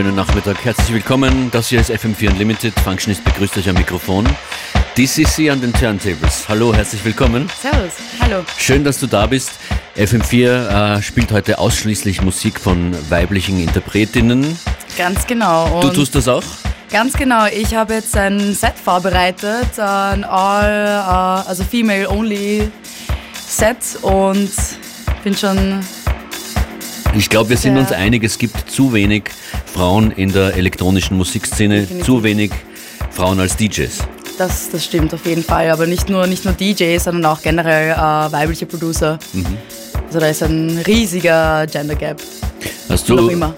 schönen Nachmittag. Herzlich willkommen. Das hier ist FM4 Unlimited. Functionist begrüßt euch am Mikrofon. DCC an den Turntables. Hallo, herzlich willkommen. Servus, hallo. Schön, dass du da bist. FM4 äh, spielt heute ausschließlich Musik von weiblichen Interpretinnen. Ganz genau. du tust das auch? Ganz genau. Ich habe jetzt ein Set vorbereitet, ein all, uh, also female-only Set und bin schon ich glaube, wir sind uns einig, es gibt zu wenig Frauen in der elektronischen Musikszene, Definitiv. zu wenig Frauen als DJs. Das, das stimmt auf jeden Fall, aber nicht nur, nicht nur DJs, sondern auch generell äh, weibliche Producer. Mhm. Also da ist ein riesiger Gender Gap. Hast du, immer.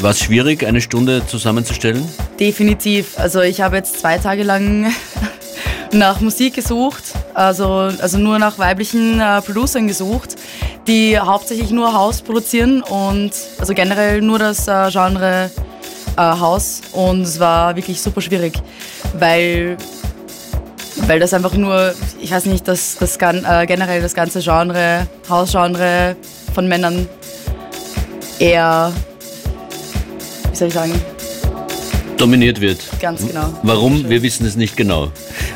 War es schwierig, eine Stunde zusammenzustellen? Definitiv. Also ich habe jetzt zwei Tage lang nach Musik gesucht, also, also nur nach weiblichen äh, Producern gesucht, die hauptsächlich nur House produzieren und also generell nur das äh, Genre äh, House und es war wirklich super schwierig, weil, weil das einfach nur, ich weiß nicht, das, das äh, generell das ganze Genre, House-Genre von Männern eher, wie soll ich sagen, dominiert wird. Ganz genau. Warum? Wir wissen es nicht genau.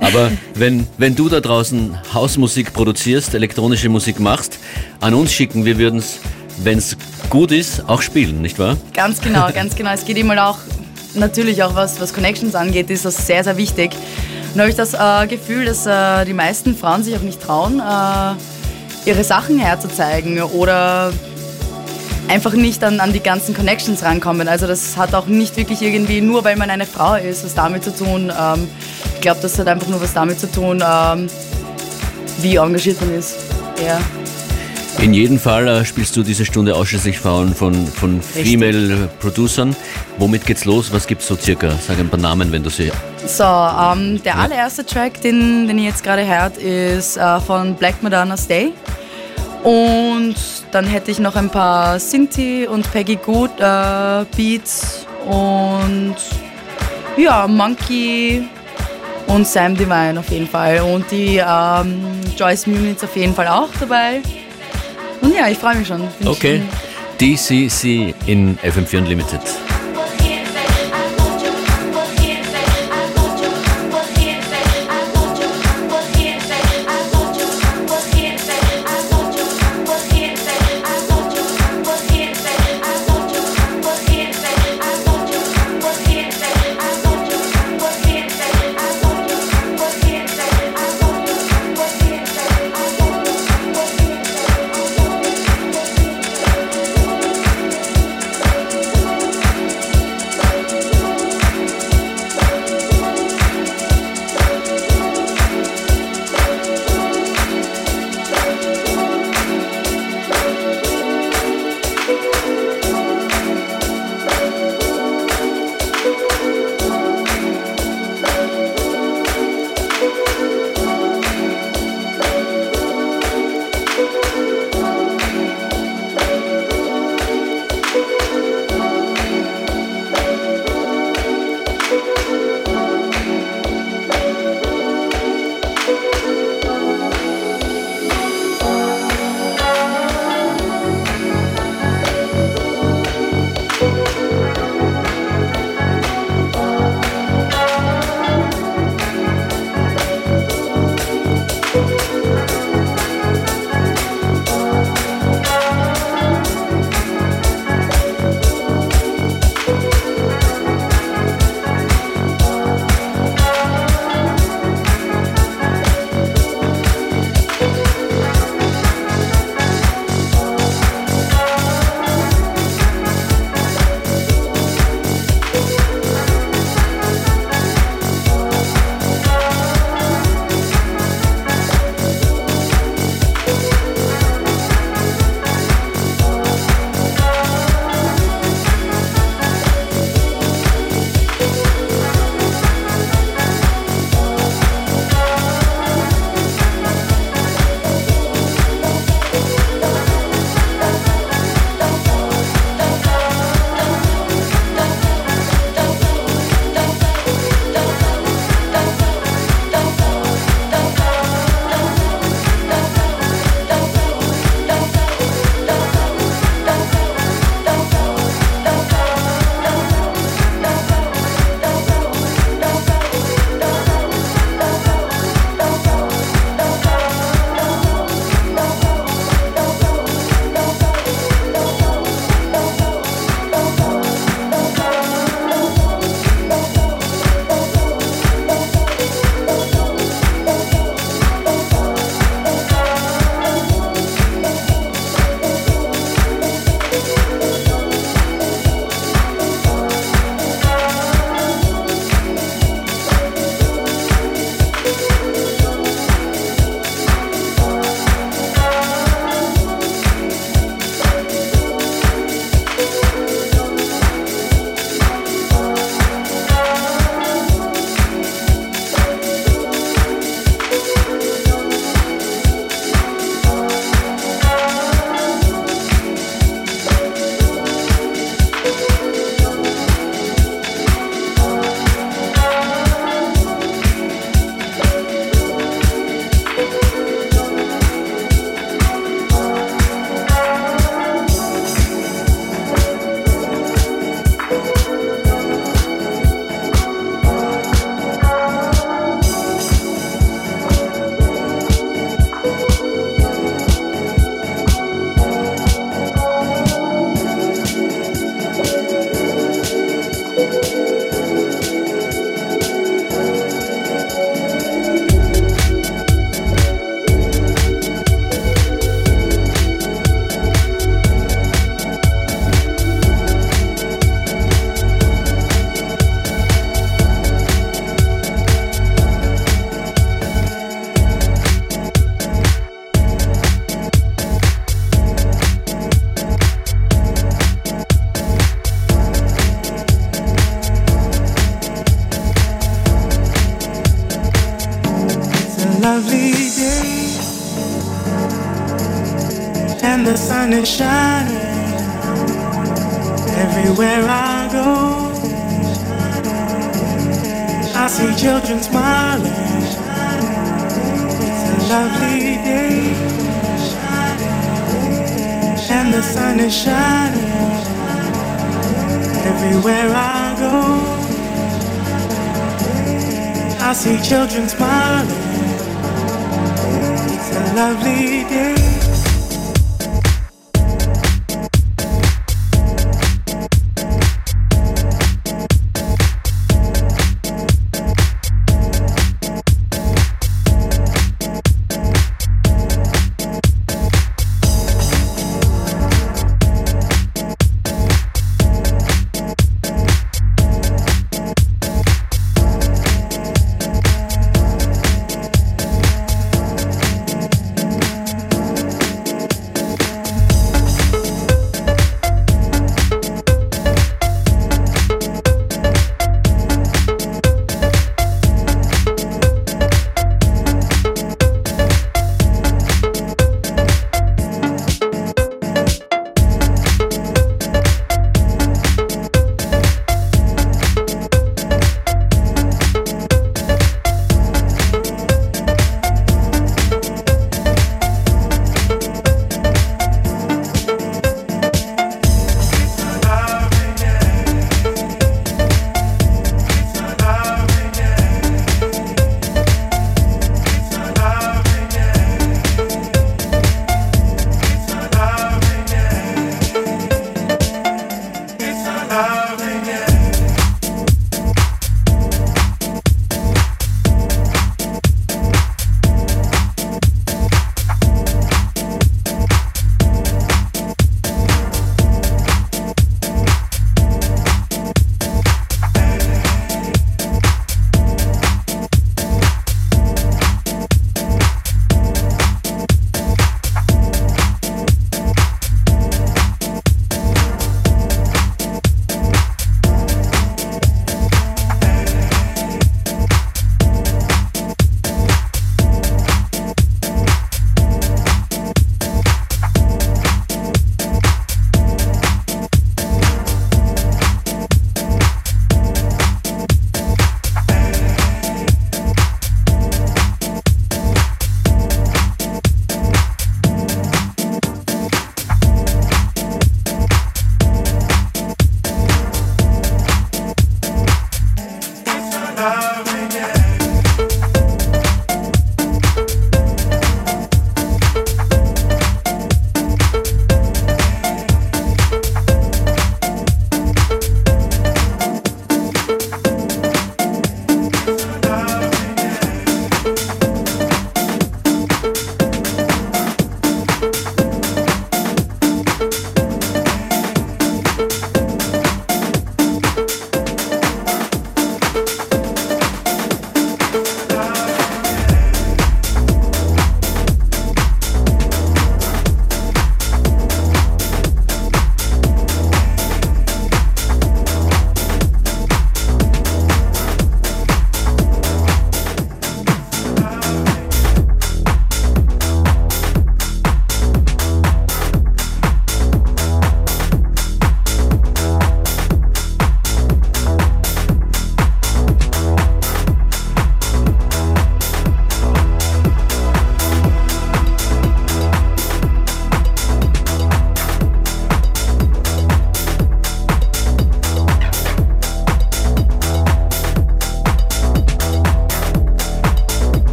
Aber wenn, wenn du da draußen Hausmusik produzierst, elektronische Musik machst, an uns schicken, wir würden es, wenn es gut ist, auch spielen, nicht wahr? Ganz genau, ganz genau. Es geht immer auch, natürlich auch was, was Connections angeht, ist das sehr, sehr wichtig. Und da habe ich das äh, Gefühl, dass äh, die meisten Frauen sich auch nicht trauen, äh, ihre Sachen herzuzeigen oder einfach nicht an, an die ganzen Connections rankommen. Also das hat auch nicht wirklich irgendwie, nur weil man eine Frau ist, was damit zu tun. Ähm, ich glaube, das hat einfach nur was damit zu tun, ähm, wie engagiert man ist. Ja. In jedem Fall äh, spielst du diese Stunde ausschließlich Frauen von, von Female Producern. Womit geht's los? Was gibt's so circa? Sag ein paar Namen, wenn du sie. So, ähm, der allererste Track, den, den ihr jetzt gerade hört, ist äh, von Black Madonna Stay. Und dann hätte ich noch ein paar Sinti und Peggy Good äh, Beats und ja, Monkey und Sam Divine auf jeden Fall. Und die ähm, Joyce Munitz auf jeden Fall auch dabei. Und ja, ich freue mich schon. okay. DCC in FM4 Unlimited.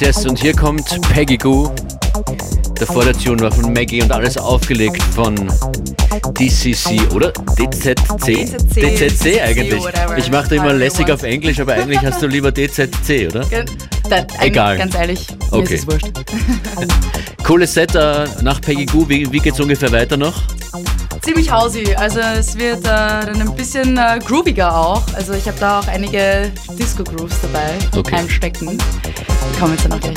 Yes, und hier kommt Peggy Goo. Davor der Tune war von Maggie und alles aufgelegt von DCC oder DZC? DZC eigentlich. Ich mache da immer lässig auf Englisch, aber eigentlich hast du lieber DZC, oder? Egal. Ganz ehrlich, Okay. ist es wurscht. Cooles Set nach Peggy Goo. Wie, wie geht's ungefähr weiter noch? Ziemlich hausy, also es wird äh, dann ein bisschen äh, grooviger auch. Also ich habe da auch einige Disco-Grooves dabei Okay. einstecken. Die kommen jetzt dann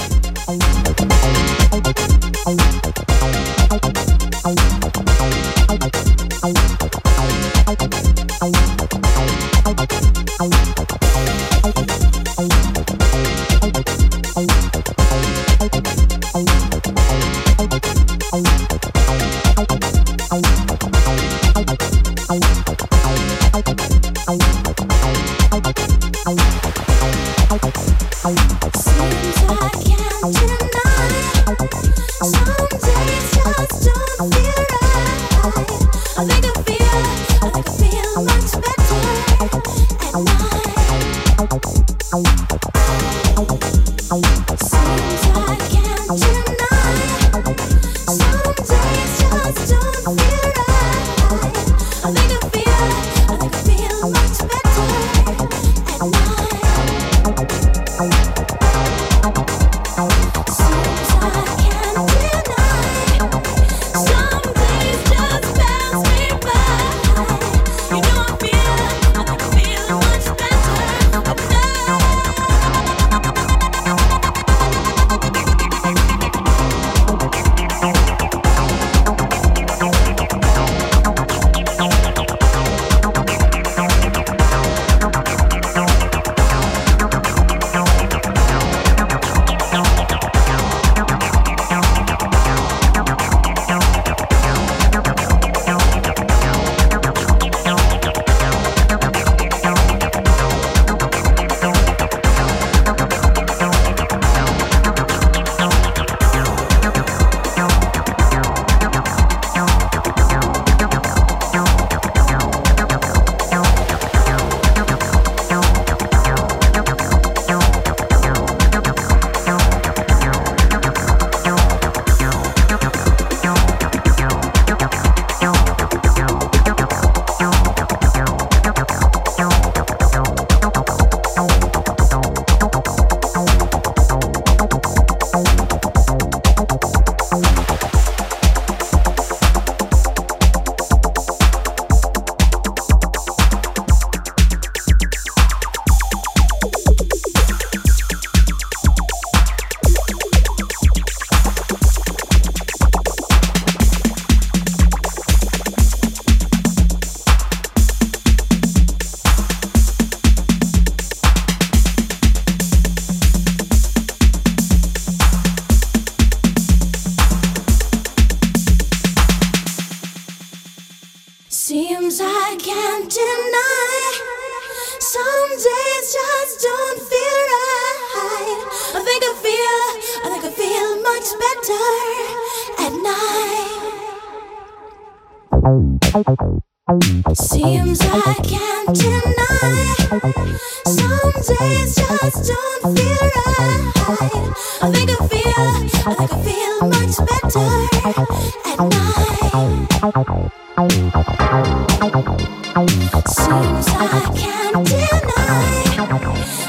Seems I can't deny. Some days just don't feel right. I think I feel, I feel much better at night. Seems I can't deny.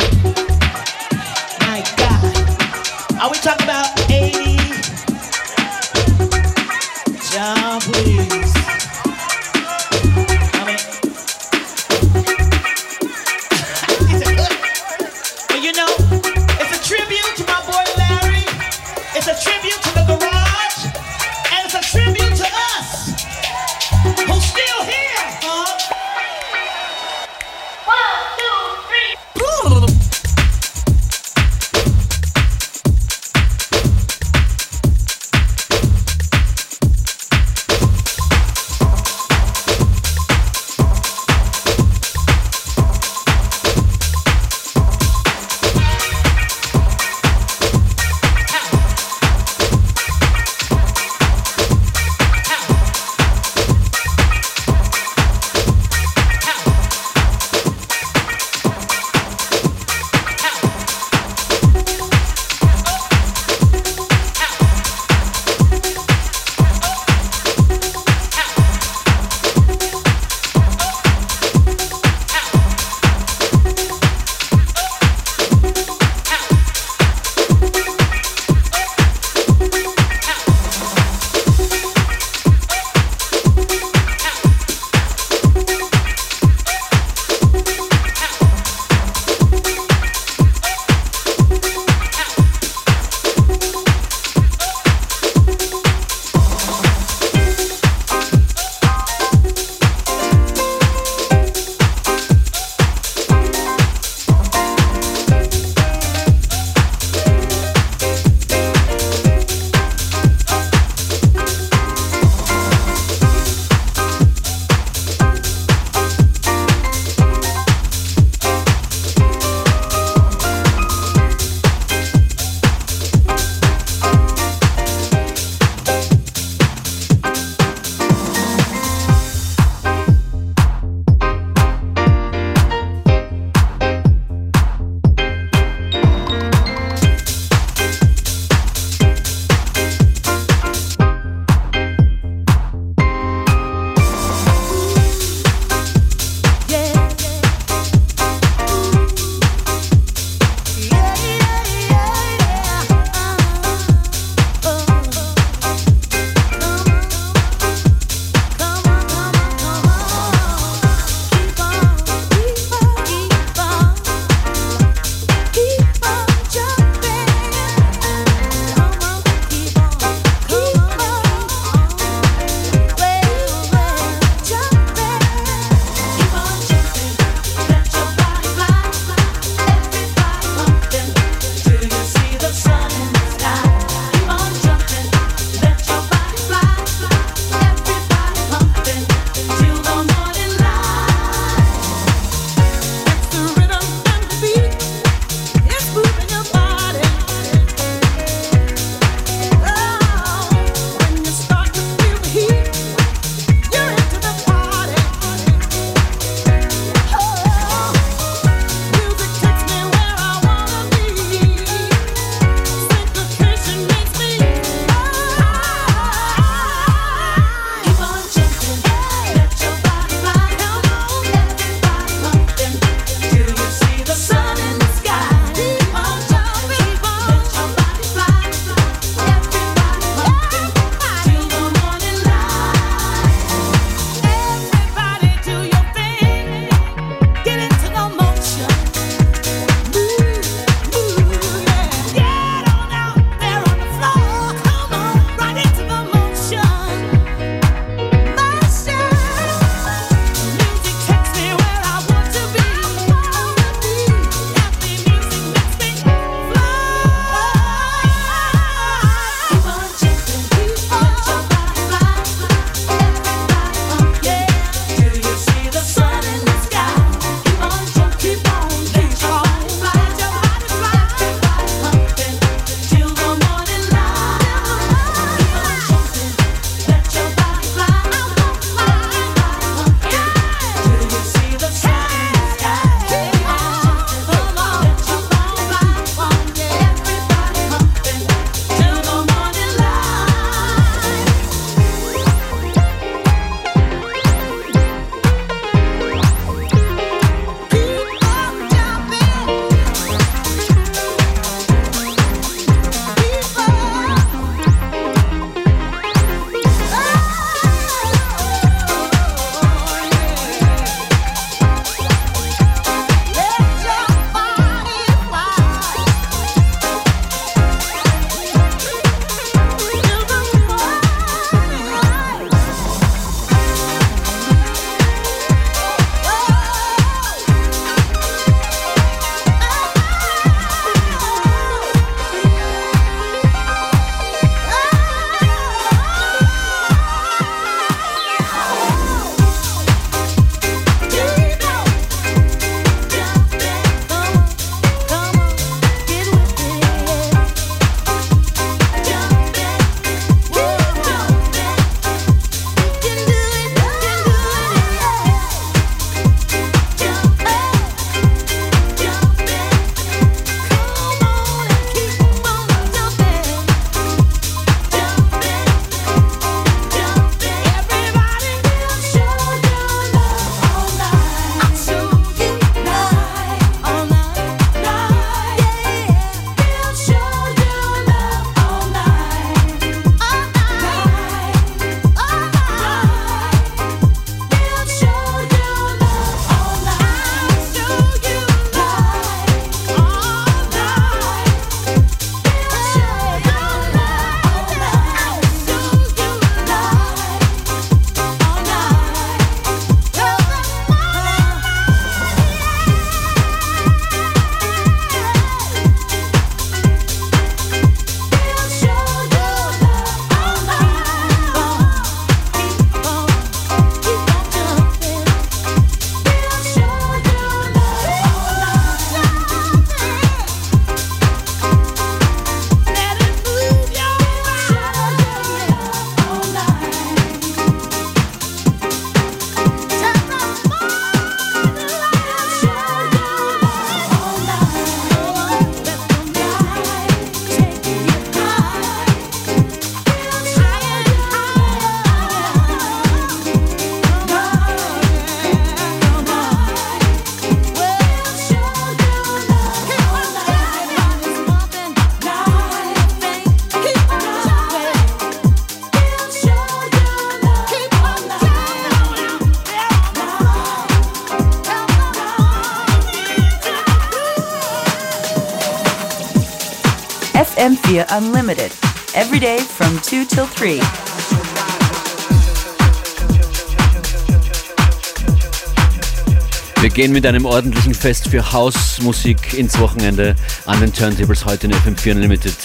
mit einem ordentlichen Fest für Hausmusik ins Wochenende an den Turntables heute in FM4 Unlimited.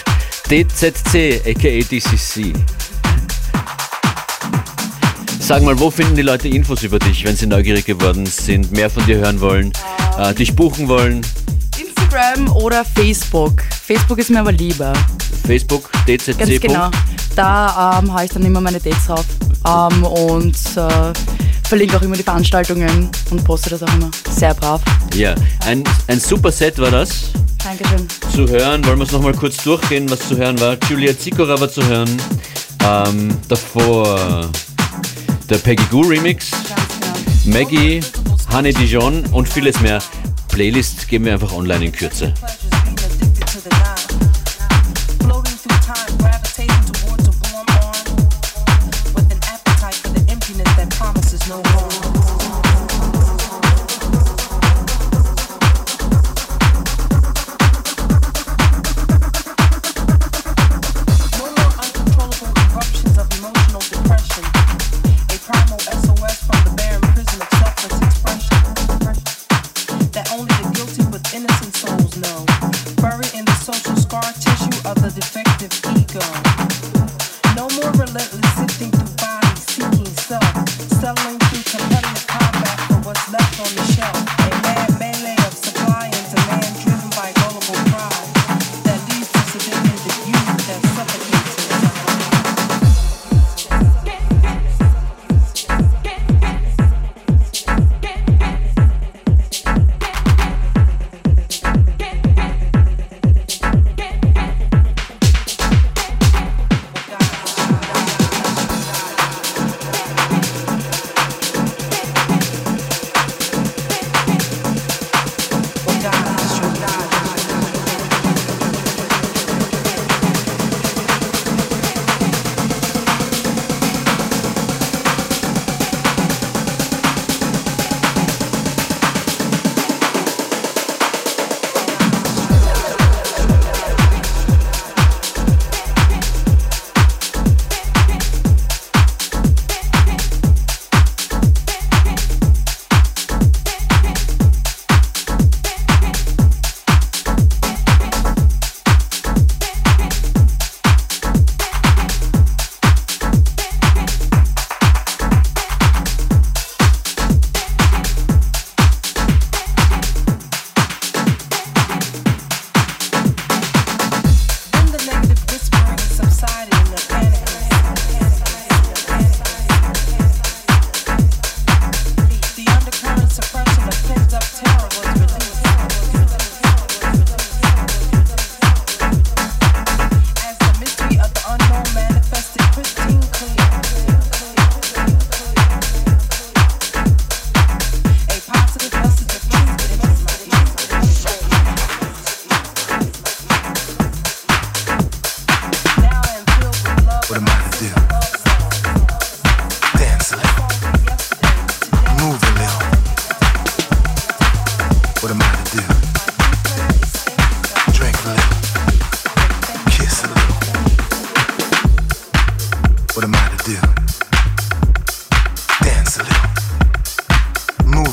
DZC, aka DCC. Sag mal, wo finden die Leute Infos über dich, wenn sie neugierig geworden sind, mehr von dir hören wollen, äh, dich buchen wollen? Instagram oder Facebook. Facebook ist mir aber lieber. Facebook, DZC. Ganz genau. Da ähm, habe ich dann immer meine Dates drauf ähm, und äh, verlinke auch immer die Veranstaltungen und poste das auch immer. Sehr brav. Ja, ein, ein super Set war das. Dankeschön. Zu hören, wollen wir es nochmal kurz durchgehen, was zu hören war. Julia Zikora war zu hören. Ähm, davor der Peggy Goo Remix, genau. Maggie, Honey Dijon und vieles mehr. Playlist geben wir einfach online in Kürze.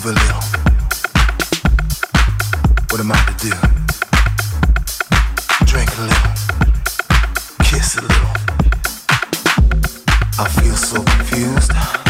Move a little. What am I to do? Drink a little kiss a little. I feel so confused.